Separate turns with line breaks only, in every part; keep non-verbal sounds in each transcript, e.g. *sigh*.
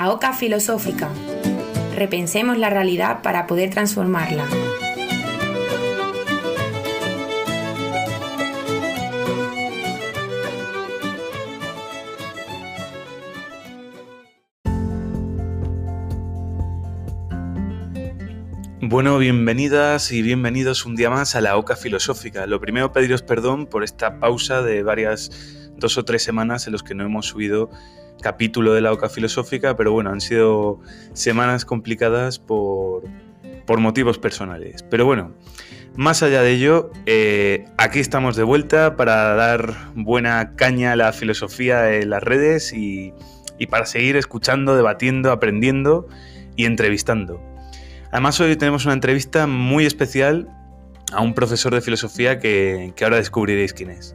La Oca Filosófica. Repensemos la realidad para poder transformarla.
Bueno, bienvenidas y bienvenidos un día más a la Oca Filosófica. Lo primero, pediros perdón por esta pausa de varias, dos o tres semanas en los que no hemos subido capítulo de la Oca Filosófica, pero bueno, han sido semanas complicadas por, por motivos personales. Pero bueno, más allá de ello, eh, aquí estamos de vuelta para dar buena caña a la filosofía en las redes y, y para seguir escuchando, debatiendo, aprendiendo y entrevistando. Además, hoy tenemos una entrevista muy especial a un profesor de filosofía que, ahora descubriréis quién es.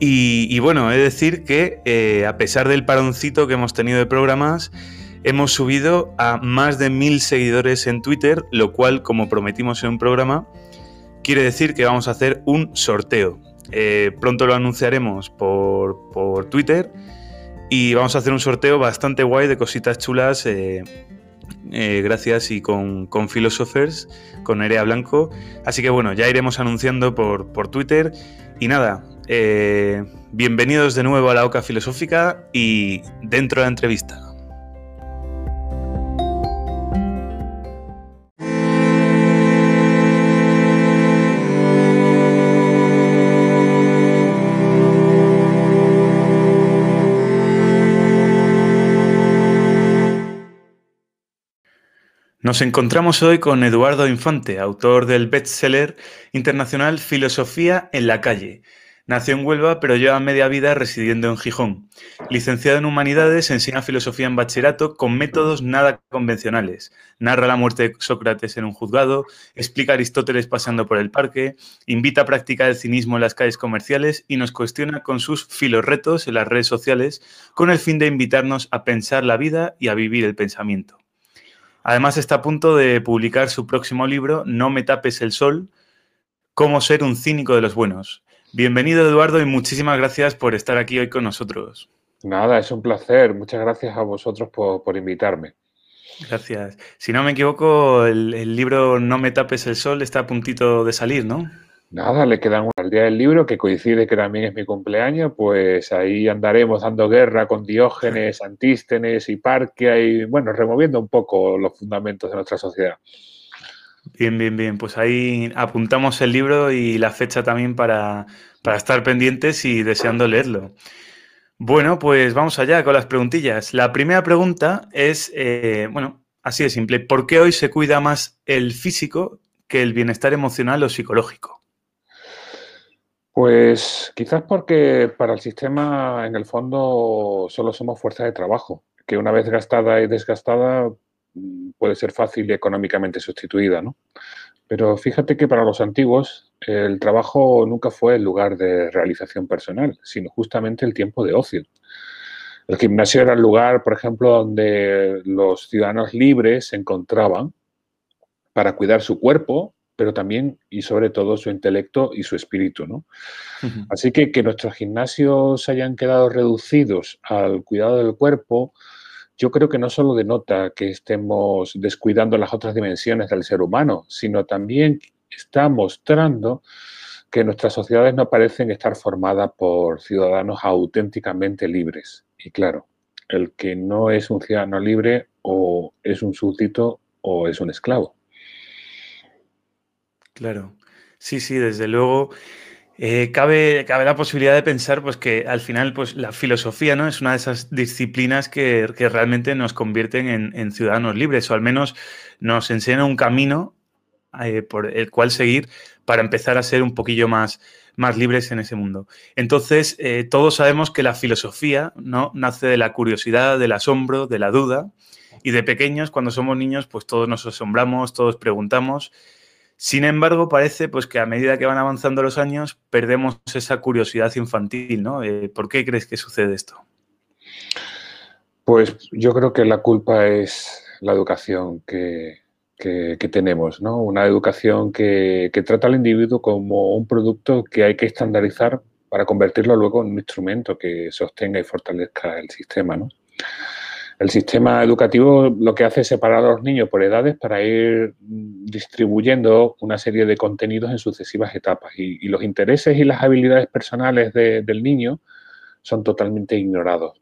Y, bueno, he de decir que eh, a pesar del paroncito que hemos tenido de programas, hemos subido a más de mil seguidores en Twitter, lo cual, como prometimos en un programa, quiere decir que vamos a hacer un sorteo. Eh, pronto lo anunciaremos por, Twitter y vamos a hacer un sorteo bastante guay de cositas chulas. Eh, gracias y con, con Philosophers, con Nerea Blanco. Así que bueno, ya iremos anunciando por, por Twitter. Y nada, eh, bienvenidos de nuevo a la Oca Filosófica y dentro de la entrevista. Nos encontramos hoy con Eduardo Infante, autor del bestseller internacional Filosofía en la calle. Nació en Huelva, pero lleva media vida residiendo en Gijón. Licenciado en Humanidades, enseña filosofía en bachillerato con métodos nada convencionales. Narra la muerte de Sócrates en un juzgado, explica Aristóteles paseando por el parque, invita a practicar el cinismo en las calles comerciales y nos cuestiona con sus filorretos en las redes sociales con el fin de invitarnos a pensar la vida y a vivir el pensamiento. Además está a punto de publicar su próximo libro, No me tapes el sol, cómo ser un cínico de los buenos. Bienvenido Eduardo y muchísimas gracias por estar aquí hoy con nosotros.
Nada, es un placer. Muchas gracias a vosotros por, invitarme.
Gracias. Si no me equivoco, el, el libro No me tapes el sol está a puntito de salir, ¿no?
Nada, le quedan al día del libro, que coincide que también es mi cumpleaños, pues ahí andaremos dando guerra con Diógenes, *laughs* Antístenes, y Parque y bueno, removiendo un poco los fundamentos de nuestra sociedad.
Bien, bien, bien. Pues ahí apuntamos el libro y la fecha también para, estar pendientes y deseando leerlo. Bueno, pues vamos allá con las preguntillas. La primera pregunta es, eh, bueno, así de simple. ¿Por qué hoy se cuida más el físico que el bienestar emocional o psicológico?
Pues quizás porque para el sistema, en el fondo, solo somos fuerza de trabajo, que una vez gastada y desgastada puede ser fácil y económicamente sustituida, ¿no? Pero fíjate que para los antiguos el trabajo nunca fue el lugar de realización personal, sino justamente el tiempo de ocio. El gimnasio era el lugar, por ejemplo, donde los ciudadanos libres se encontraban para cuidar su cuerpo pero también y sobre todo su intelecto y su espíritu. ¿no? Así que que nuestros gimnasios hayan quedado reducidos al cuidado del cuerpo, yo creo que no solo denota que estemos descuidando las otras dimensiones del ser humano, sino también está mostrando que nuestras sociedades no parecen estar formadas por ciudadanos auténticamente libres. Y claro, el que no es un ciudadano libre o es un súbdito o es un esclavo.
Claro. Sí, sí, desde luego. Eh, cabe, la posibilidad de pensar pues, que al final pues, la filosofía ¿no? es una de esas disciplinas que, realmente nos convierten en, ciudadanos libres o al menos nos enseñan un camino eh, por el cual seguir para empezar a ser un poquillo más, más libres en ese mundo. Entonces, eh, todos sabemos que la filosofía ¿no? nace de la curiosidad, del asombro, de la duda y de pequeños, cuando somos niños, pues todos nos asombramos, todos preguntamos sin embargo, parece pues, que a medida que van avanzando los años, perdemos esa curiosidad infantil, ¿no? ¿Por qué crees que sucede esto?
Pues yo creo que la culpa es la educación que, tenemos, ¿no? Una educación que, trata al individuo como un producto que hay que estandarizar para convertirlo luego en un instrumento que sostenga y fortalezca el sistema, ¿no? El sistema educativo lo que hace es separar a los niños por edades para ir distribuyendo una serie de contenidos en sucesivas etapas y, los intereses y las habilidades personales del niño son totalmente ignorados.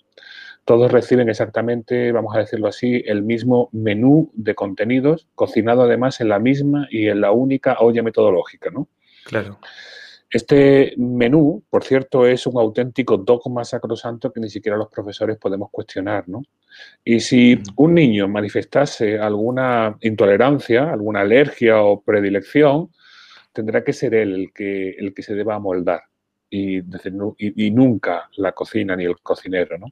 Todos reciben exactamente, vamos a decirlo así, el mismo menú de contenidos, cocinado además en la misma y en la única olla metodológica, ¿no?
Claro.
Este menú, por cierto, es un auténtico dogma sacrosanto que ni siquiera los profesores podemos cuestionar, ¿no? Y si un niño manifestase alguna intolerancia, alguna alergia o predilección, tendrá que ser él el que, el que se deba amoldar y, y, y nunca la cocina ni el cocinero, ¿no?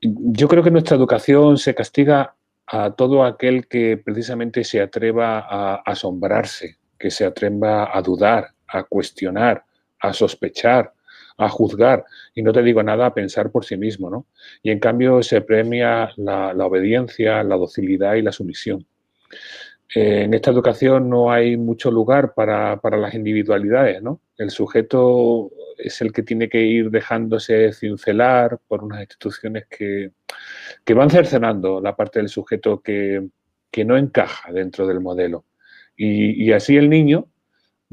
Yo creo que nuestra educación se castiga a todo aquel que precisamente se atreva a asombrarse, que se atreva a dudar, a cuestionar, a sospechar, a juzgar, y no te digo nada, a pensar por sí mismo, ¿no? Y en cambio se premia la, obediencia, la docilidad y la sumisión. Eh, en esta educación no hay mucho lugar para, para, las individualidades, ¿no? El sujeto es el que tiene que ir dejándose cincelar por unas instituciones que, que van cercenando la parte del sujeto que, que no encaja dentro del modelo. Y, y así el niño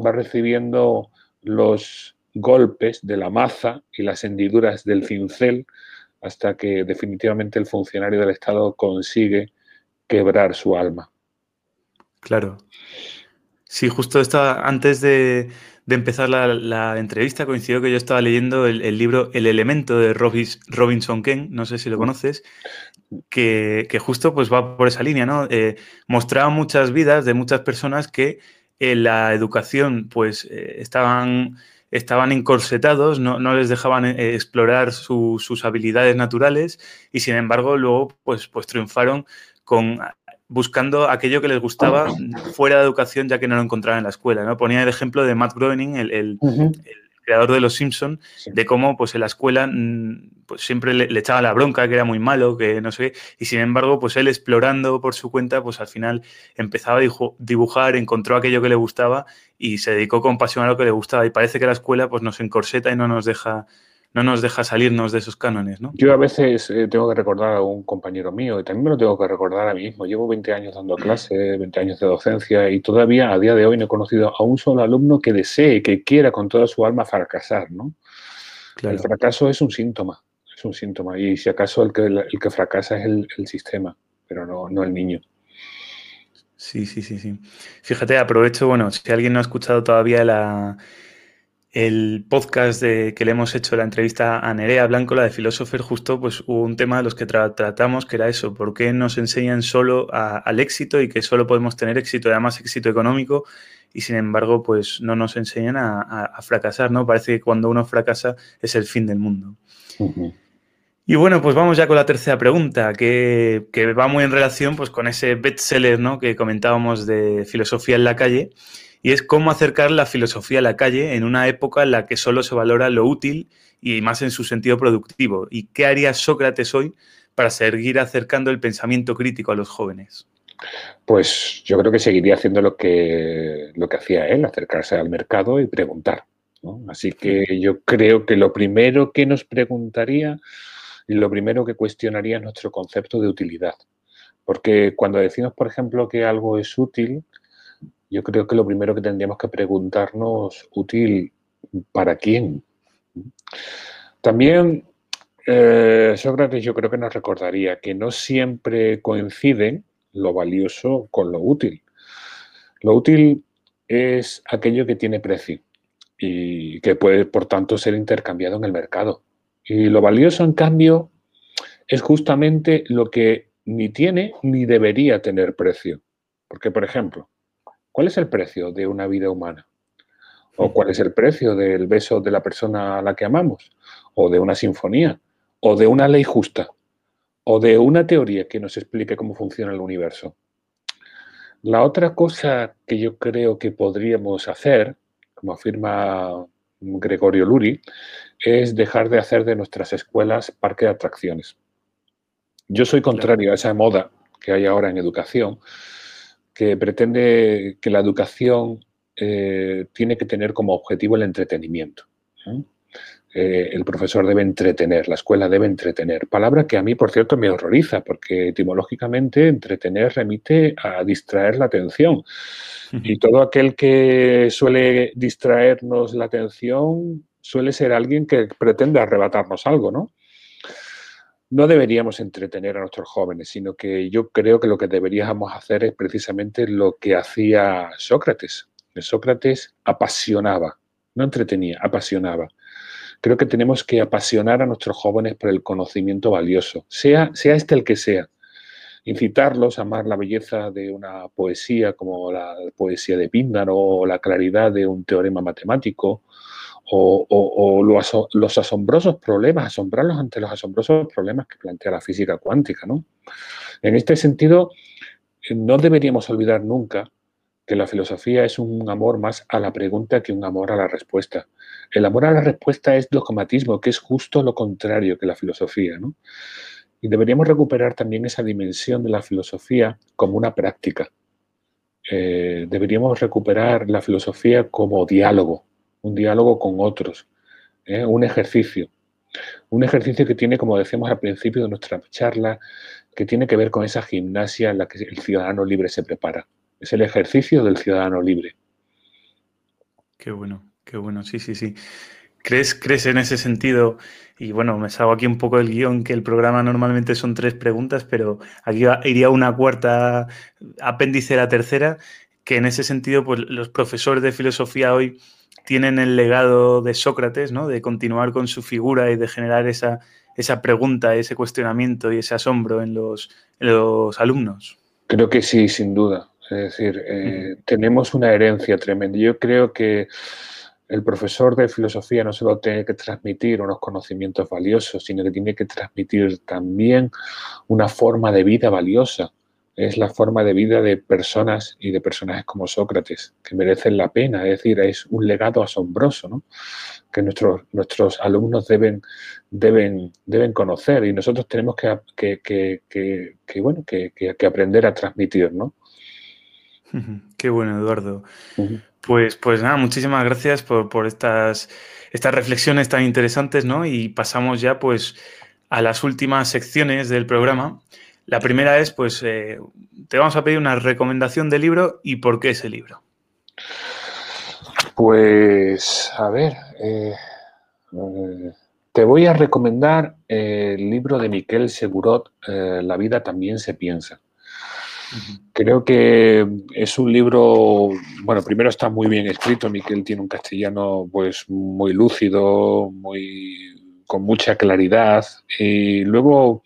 va recibiendo los golpes de la maza y las hendiduras del cincel hasta que definitivamente el funcionario del Estado consigue quebrar su alma.
Claro. Sí, justo estaba antes de, empezar la, entrevista, coincidió que yo estaba leyendo el, libro El elemento de Robinson Ken, no sé si lo conoces, que, justo pues va por esa línea, ¿no? Eh, mostraba muchas vidas de muchas personas que en la educación pues eh, estaban, estaban encorsetados, no, les dejaban eh, explorar sus habilidades naturales y sin embargo luego pues, pues triunfaron con buscando aquello que les gustaba fuera de educación ya que no lo encontraban en la escuela. ¿no? Ponía el ejemplo de Matt Groening, el creador de Los Simpson, de cómo pues en la escuela mm, pues, siempre le, echaba la bronca, que era muy malo, que no sé, y sin embargo, pues él explorando por su cuenta, pues al final empezaba a dibujar, encontró aquello que le gustaba y se dedicó con pasión a lo que le gustaba. Y parece que la escuela pues nos encorseta y no nos deja no nos deja salirnos de esos cánones, ¿no?
Yo a veces eh, tengo que recordar a un compañero mío y también me lo tengo que recordar a mí mismo. Llevo 20 años dando *clears throat* clase, 20 años de docencia y todavía a día de hoy no he conocido a un solo alumno que desee, que quiera con toda su alma fracasar, ¿no? El fracaso es un síntoma, es un síntoma y si acaso el que, el que fracasa es el, el sistema, pero no, no el niño.
Sí, sí, sí, sí. Fíjate, aprovecho, bueno, si alguien no ha escuchado todavía la, el podcast de, que le hemos hecho la entrevista a Nerea Blanco, la de Philosopher, justo pues hubo un tema de los que tratamos que era eso, ¿por qué nos enseñan solo al éxito y que solo podemos tener éxito, además éxito económico, y sin embargo pues no nos enseñan a, fracasar, ¿no? Parece que cuando uno fracasa es el fin del mundo. Y bueno, pues vamos ya con la tercera pregunta, que, que, va muy en relación pues con ese bestseller, ¿no? Que comentábamos de Filosofía en la calle y es cómo acercar la filosofía a la calle en una época en la que solo se valora lo útil y más en su sentido productivo. ¿Y qué haría Sócrates hoy para seguir acercando el pensamiento crítico a los jóvenes?
Pues yo creo que seguiría haciendo lo que, lo que hacía él, acercarse al mercado y preguntar. Así que yo creo que lo primero que nos preguntaría y lo primero que cuestionaría es nuestro concepto de utilidad. Porque cuando decimos, por ejemplo, que algo es útil, yo creo que lo primero que tendríamos que preguntarnos, útil para quién. También eh, Sócrates yo creo que nos recordaría que no siempre coinciden lo valioso con lo útil. Lo útil es aquello que tiene precio y que puede, por tanto, ser intercambiado en el mercado. Y lo valioso, en cambio, es justamente lo que ni tiene ni debería tener precio. Porque, por ejemplo, ¿Cuál es el precio de una vida humana? ¿O cuál es el precio del beso de la persona a la que amamos? ¿O de una sinfonía? ¿O de una ley justa? ¿O de una teoría que nos explique cómo funciona el universo? La otra cosa que yo creo que podríamos hacer, como afirma Gregorio Luri, es dejar de hacer de nuestras escuelas parque de atracciones. Yo soy contrario a esa moda que hay ahora en educación, que pretende que la educación eh, tiene que tener como objetivo el entretenimiento. eh, el profesor debe entretener, la escuela debe entretener. Palabra que a mí, por cierto, me horroriza, porque etimológicamente entretener remite a distraer la atención. Y todo aquel que suele distraernos la atención suele ser alguien que pretende arrebatarnos algo, ¿no? No deberíamos entretener a nuestros jóvenes, sino que yo creo que lo que deberíamos hacer es precisamente lo que hacía Sócrates. Sócrates apasionaba, no entretenía, apasionaba. Creo que tenemos que apasionar a nuestros jóvenes por el conocimiento valioso, sea, sea este el que sea. Incitarlos a amar la belleza de una poesía como la poesía de Píndaro o la claridad de un teorema matemático o, los, asombrosos problemas, asombrarlos ante los asombrosos problemas que plantea la física cuántica. ¿no? En este sentido, no deberíamos olvidar nunca que la filosofía es un amor más a la pregunta que un amor a la respuesta. El amor a la respuesta es dogmatismo, que es justo lo contrario que la filosofía. ¿no? Y deberíamos recuperar también esa dimensión de la filosofía como una práctica. Eh, deberíamos recuperar la filosofía como diálogo, un diálogo con otros, ¿eh? un ejercicio. Un ejercicio que tiene, como decíamos al principio de nuestra charla, que tiene que ver con esa gimnasia en la que el ciudadano libre se prepara. Es el ejercicio del ciudadano libre.
Qué bueno, qué bueno, sí, sí, sí. ¿Crees, ¿Crees en ese sentido? Y bueno, me salgo aquí un poco el guion, que el programa normalmente son tres preguntas, pero aquí iría una cuarta, apéndice la tercera, que en ese sentido, pues los profesores de filosofía hoy tienen el legado de Sócrates, ¿no? De continuar con su figura y de generar esa, esa pregunta, ese cuestionamiento y ese asombro en los, en los alumnos.
Creo que sí, sin duda. Es decir, eh, tenemos una herencia tremenda. Yo creo que el profesor de filosofía no solo tiene que transmitir unos conocimientos valiosos, sino que tiene que transmitir también una forma de vida valiosa. Es la forma de vida de personas y de personajes como Sócrates, que merecen la pena. Es decir, es un legado asombroso, ¿no? que nuestros, nuestros alumnos deben, deben, deben conocer y nosotros tenemos que, que, bueno, que, aprender a transmitir. ¿no?
Qué bueno, Eduardo. Pues, pues nada, muchísimas gracias por, estas, estas reflexiones tan interesantes, ¿no? Y pasamos ya, pues, a las últimas secciones del programa. La primera es, pues, eh, te vamos a pedir una recomendación de libro y por qué ese libro.
Pues, a ver, eh, eh, te voy a recomendar el libro de Miquel Segurot, La vida también se piensa. Creo que es un libro, bueno, primero está muy bien escrito, Miquel tiene un castellano pues muy lúcido, muy con mucha claridad y luego,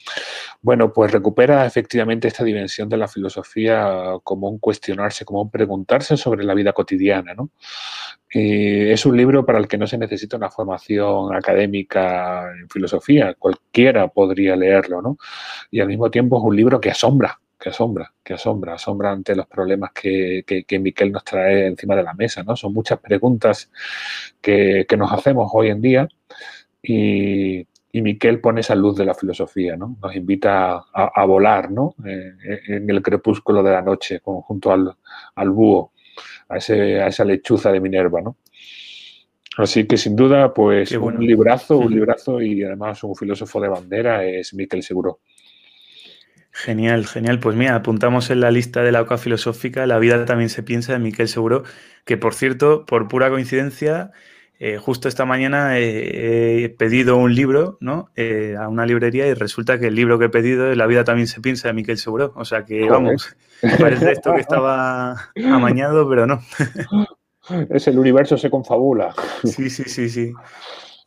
bueno, pues recupera efectivamente esta dimensión de la filosofía como un cuestionarse, como un preguntarse sobre la vida cotidiana, ¿no? es un libro para el que no se necesita una formación académica en filosofía, cualquiera podría leerlo, ¿no? Y al mismo tiempo es un libro que asombra, que asombra, que asombra, asombra ante los problemas que, que, Miquel nos trae encima de la mesa, ¿no? Son muchas preguntas que, nos hacemos hoy en día y, y, Miquel pone esa luz de la filosofía, ¿no? Nos invita a, volar, ¿no? Eh, en el crepúsculo de la noche, junto al, al búho, a, ese, a esa lechuza de Minerva, ¿no? Así que sin duda, pues un librazo, un librazo y además un filósofo de bandera es Miquel Seguro.
Genial, genial. Pues mira, apuntamos en la lista de la OCA filosófica La vida también se piensa de Miquel Seguro, que por cierto, por pura coincidencia, eh, justo esta mañana he, pedido un libro ¿no? Eh, a una librería y resulta que el libro que he pedido es La vida también se piensa de Miquel Seguro. O sea que, vamos, parece esto que estaba amañado, pero no. *laughs*
Es el universo se confabula.
Sí, sí, sí, sí.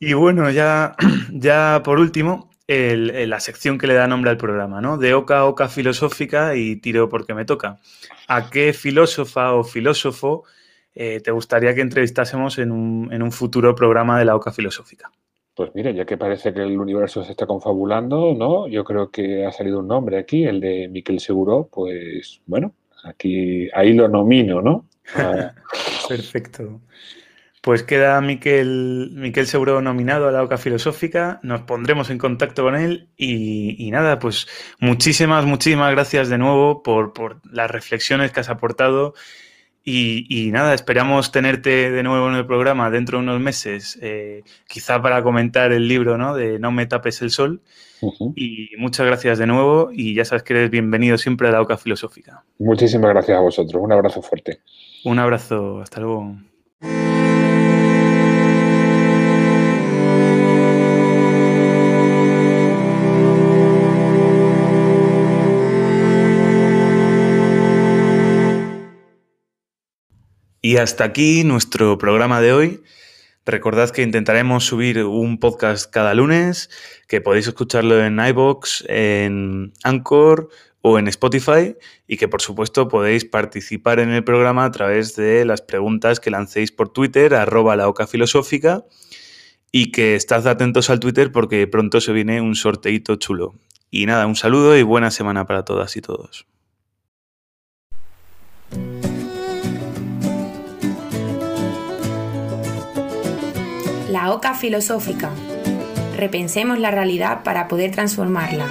Y bueno, ya, *clears throat* ya por último, la sección que le da nombre al programa, ¿no? De oca a oca filosófica y tiro porque me toca. ¿A qué filósofa o filósofo eh, te gustaría que entrevistásemos en un, en un, futuro programa de la oca filosófica?
Pues mire, ya que parece que el universo se está confabulando, ¿no? Yo creo que ha salido un nombre aquí, el de Miquel Seguro, pues bueno, aquí ahí lo nomino, ¿no? *laughs*
Perfecto. Pues queda Miquel, Miquel Seguro nominado a la OCA Filosófica, nos pondremos en contacto con él y, nada, pues muchísimas, muchísimas gracias de nuevo por, las reflexiones que has aportado Y, nada, esperamos tenerte de nuevo en el programa dentro de unos meses, eh, quizá para comentar el libro ¿no? de No me tapes el sol. Y muchas gracias de nuevo y ya sabes que eres bienvenido siempre a la OCA Filosófica.
Muchísimas gracias a vosotros. Un abrazo fuerte.
Un abrazo. Hasta luego. Y hasta aquí nuestro programa de hoy. Recordad que intentaremos subir un podcast cada lunes, que podéis escucharlo en iBox, en Anchor o en Spotify y que por supuesto podéis participar en el programa a través de las preguntas que lancéis por Twitter, arroba la oca filosófica y que estad atentos al Twitter porque pronto se viene un sorteito chulo. Y nada, un saludo y buena semana para todas y todos.
La Oca Filosófica. Repensemos la realidad para poder transformarla.